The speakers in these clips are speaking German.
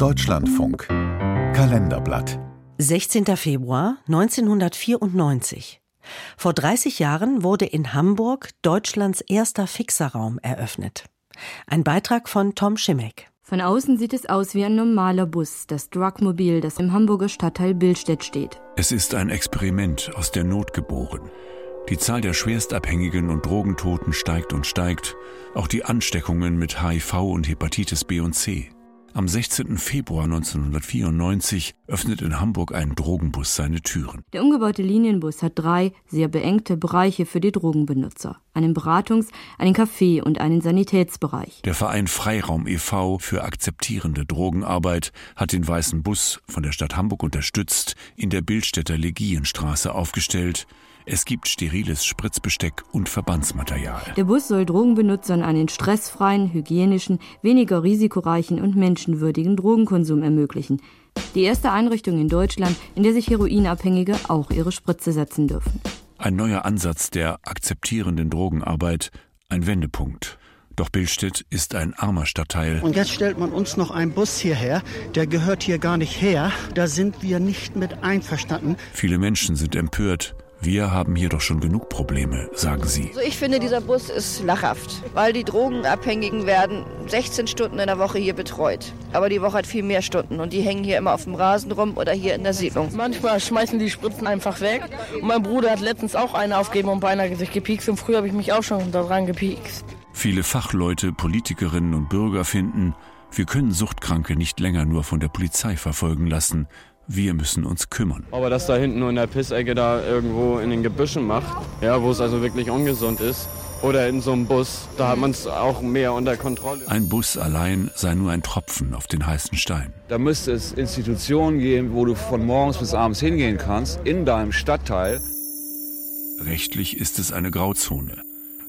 Deutschlandfunk Kalenderblatt 16. Februar 1994. Vor 30 Jahren wurde in Hamburg Deutschlands erster Fixerraum eröffnet. Ein Beitrag von Tom Schimek. Von außen sieht es aus wie ein normaler Bus, das Drugmobil, das im Hamburger Stadtteil Billstedt steht. Es ist ein Experiment aus der Not geboren. Die Zahl der Schwerstabhängigen und Drogentoten steigt und steigt, auch die Ansteckungen mit HIV und Hepatitis B und C. Am 16. Februar 1994 öffnet in Hamburg ein Drogenbus seine Türen. Der umgebaute Linienbus hat drei sehr beengte Bereiche für die Drogenbenutzer. Einen Beratungs-, einen Café- und einen Sanitätsbereich. Der Verein Freiraum e.V. für akzeptierende Drogenarbeit hat den weißen Bus von der Stadt Hamburg unterstützt, in der Bildstädter Legienstraße aufgestellt es gibt steriles Spritzbesteck und Verbandsmaterial. Der Bus soll Drogenbenutzern einen stressfreien, hygienischen, weniger risikoreichen und menschenwürdigen Drogenkonsum ermöglichen. Die erste Einrichtung in Deutschland, in der sich Heroinabhängige auch ihre Spritze setzen dürfen. Ein neuer Ansatz der akzeptierenden Drogenarbeit, ein Wendepunkt. Doch Billstedt ist ein armer Stadtteil. Und jetzt stellt man uns noch einen Bus hierher, der gehört hier gar nicht her. Da sind wir nicht mit einverstanden. Viele Menschen sind empört. Wir haben hier doch schon genug Probleme, sagen sie. Also ich finde, dieser Bus ist lachhaft, weil die Drogenabhängigen werden 16 Stunden in der Woche hier betreut. Aber die Woche hat viel mehr Stunden und die hängen hier immer auf dem Rasen rum oder hier in der Siedlung. Manchmal schmeißen die Spritzen einfach weg. Und mein Bruder hat letztens auch eine aufgegeben und beinahe sich gepiekst und früher habe ich mich auch schon daran gepiekst. Viele Fachleute, Politikerinnen und Bürger finden, wir können Suchtkranke nicht länger nur von der Polizei verfolgen lassen. Wir müssen uns kümmern. Aber das da hinten nur in der Pissecke da irgendwo in den Gebüschen macht, ja, wo es also wirklich ungesund ist, oder in so einem Bus, da hat man es auch mehr unter Kontrolle. Ein Bus allein sei nur ein Tropfen auf den heißen Stein. Da müsste es Institutionen geben, wo du von morgens bis abends hingehen kannst, in deinem Stadtteil. Rechtlich ist es eine Grauzone.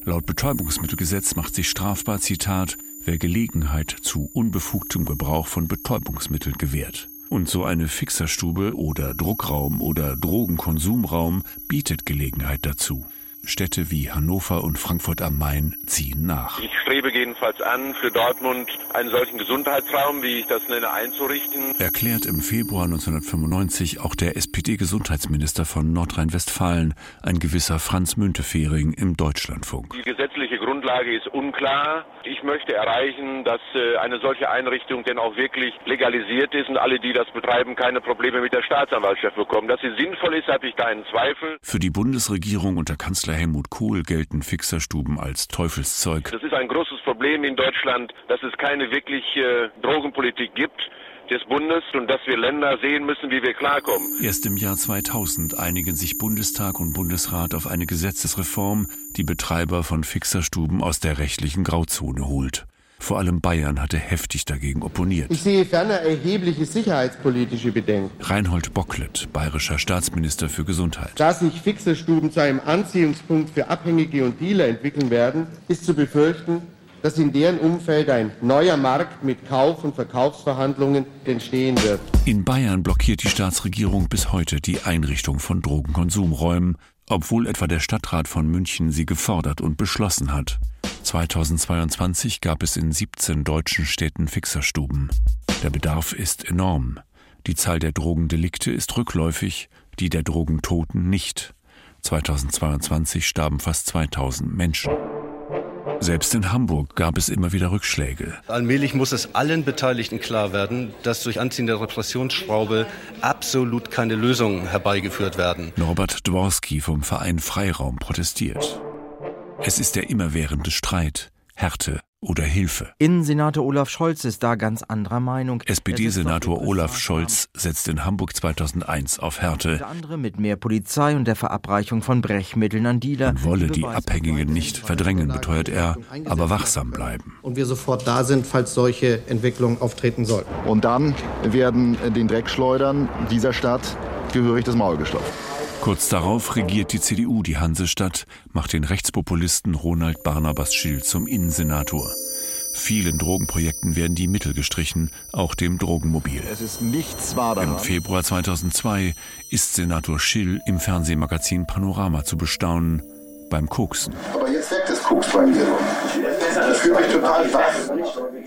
Laut Betäubungsmittelgesetz macht sich strafbar, Zitat, wer Gelegenheit zu unbefugtem Gebrauch von Betäubungsmitteln gewährt. Und so eine Fixerstube oder Druckraum oder Drogenkonsumraum bietet Gelegenheit dazu. Städte wie Hannover und Frankfurt am Main ziehen nach. Ich strebe jedenfalls an, für Dortmund einen solchen Gesundheitsraum, wie ich das nenne, einzurichten. Erklärt im Februar 1995 auch der SPD-Gesundheitsminister von Nordrhein-Westfalen, ein gewisser Franz Müntefering im Deutschlandfunk. Die gesetzliche Grundlage ist unklar. Ich möchte erreichen, dass äh, eine solche Einrichtung denn auch wirklich legalisiert ist und alle, die das betreiben, keine Probleme mit der Staatsanwaltschaft bekommen. Dass sie sinnvoll ist, habe ich keinen Zweifel. Für die Bundesregierung unter Kanzler Kanzler Helmut Kohl gelten Fixerstuben als Teufelszeug. Das ist ein großes Problem in Deutschland, dass es keine wirkliche Drogenpolitik gibt des Bundes und dass wir Länder sehen müssen, wie wir klarkommen. Erst im Jahr 2000 einigen sich Bundestag und Bundesrat auf eine Gesetzesreform, die Betreiber von Fixerstuben aus der rechtlichen Grauzone holt. Vor allem Bayern hatte heftig dagegen opponiert. Ich sehe ferner erhebliche sicherheitspolitische Bedenken. Reinhold Bocklet, bayerischer Staatsminister für Gesundheit. Da sich Fixerstuben zu einem Anziehungspunkt für Abhängige und Dealer entwickeln werden, ist zu befürchten, dass in deren Umfeld ein neuer Markt mit Kauf- und Verkaufsverhandlungen entstehen wird. In Bayern blockiert die Staatsregierung bis heute die Einrichtung von Drogenkonsumräumen, obwohl etwa der Stadtrat von München sie gefordert und beschlossen hat. 2022 gab es in 17 deutschen Städten Fixerstuben. Der Bedarf ist enorm. Die Zahl der Drogendelikte ist rückläufig, die der Drogentoten nicht. 2022 starben fast 2000 Menschen. Selbst in Hamburg gab es immer wieder Rückschläge. Allmählich muss es allen Beteiligten klar werden, dass durch Anziehen der Repressionsschraube absolut keine Lösungen herbeigeführt werden. Norbert Dworski vom Verein Freiraum protestiert. Es ist der immerwährende Streit, Härte oder Hilfe. Innensenator Olaf Scholz ist da ganz anderer Meinung. SPD-Senator Olaf Scholz setzt in Hamburg 2001 auf Härte. Unter anderem mit mehr Polizei und der Verabreichung von Brechmitteln an Dealer. Man wolle die Abhängigen nicht verdrängen, beteuert er, aber wachsam bleiben. Und wir sofort da sind, falls solche Entwicklungen auftreten sollten. Und dann werden den Dreckschleudern dieser Stadt gehörig das Maul gestopft. Kurz darauf regiert die CDU die Hansestadt, macht den Rechtspopulisten Ronald Barnabas Schill zum Innensenator. Vielen Drogenprojekten werden die Mittel gestrichen, auch dem Drogenmobil. Es ist nichts wahr daran. Im Februar 2002 ist Senator Schill im Fernsehmagazin Panorama zu bestaunen beim Koksen. Aber jetzt weg das Koks bei mir. Das fühlt mich total wach.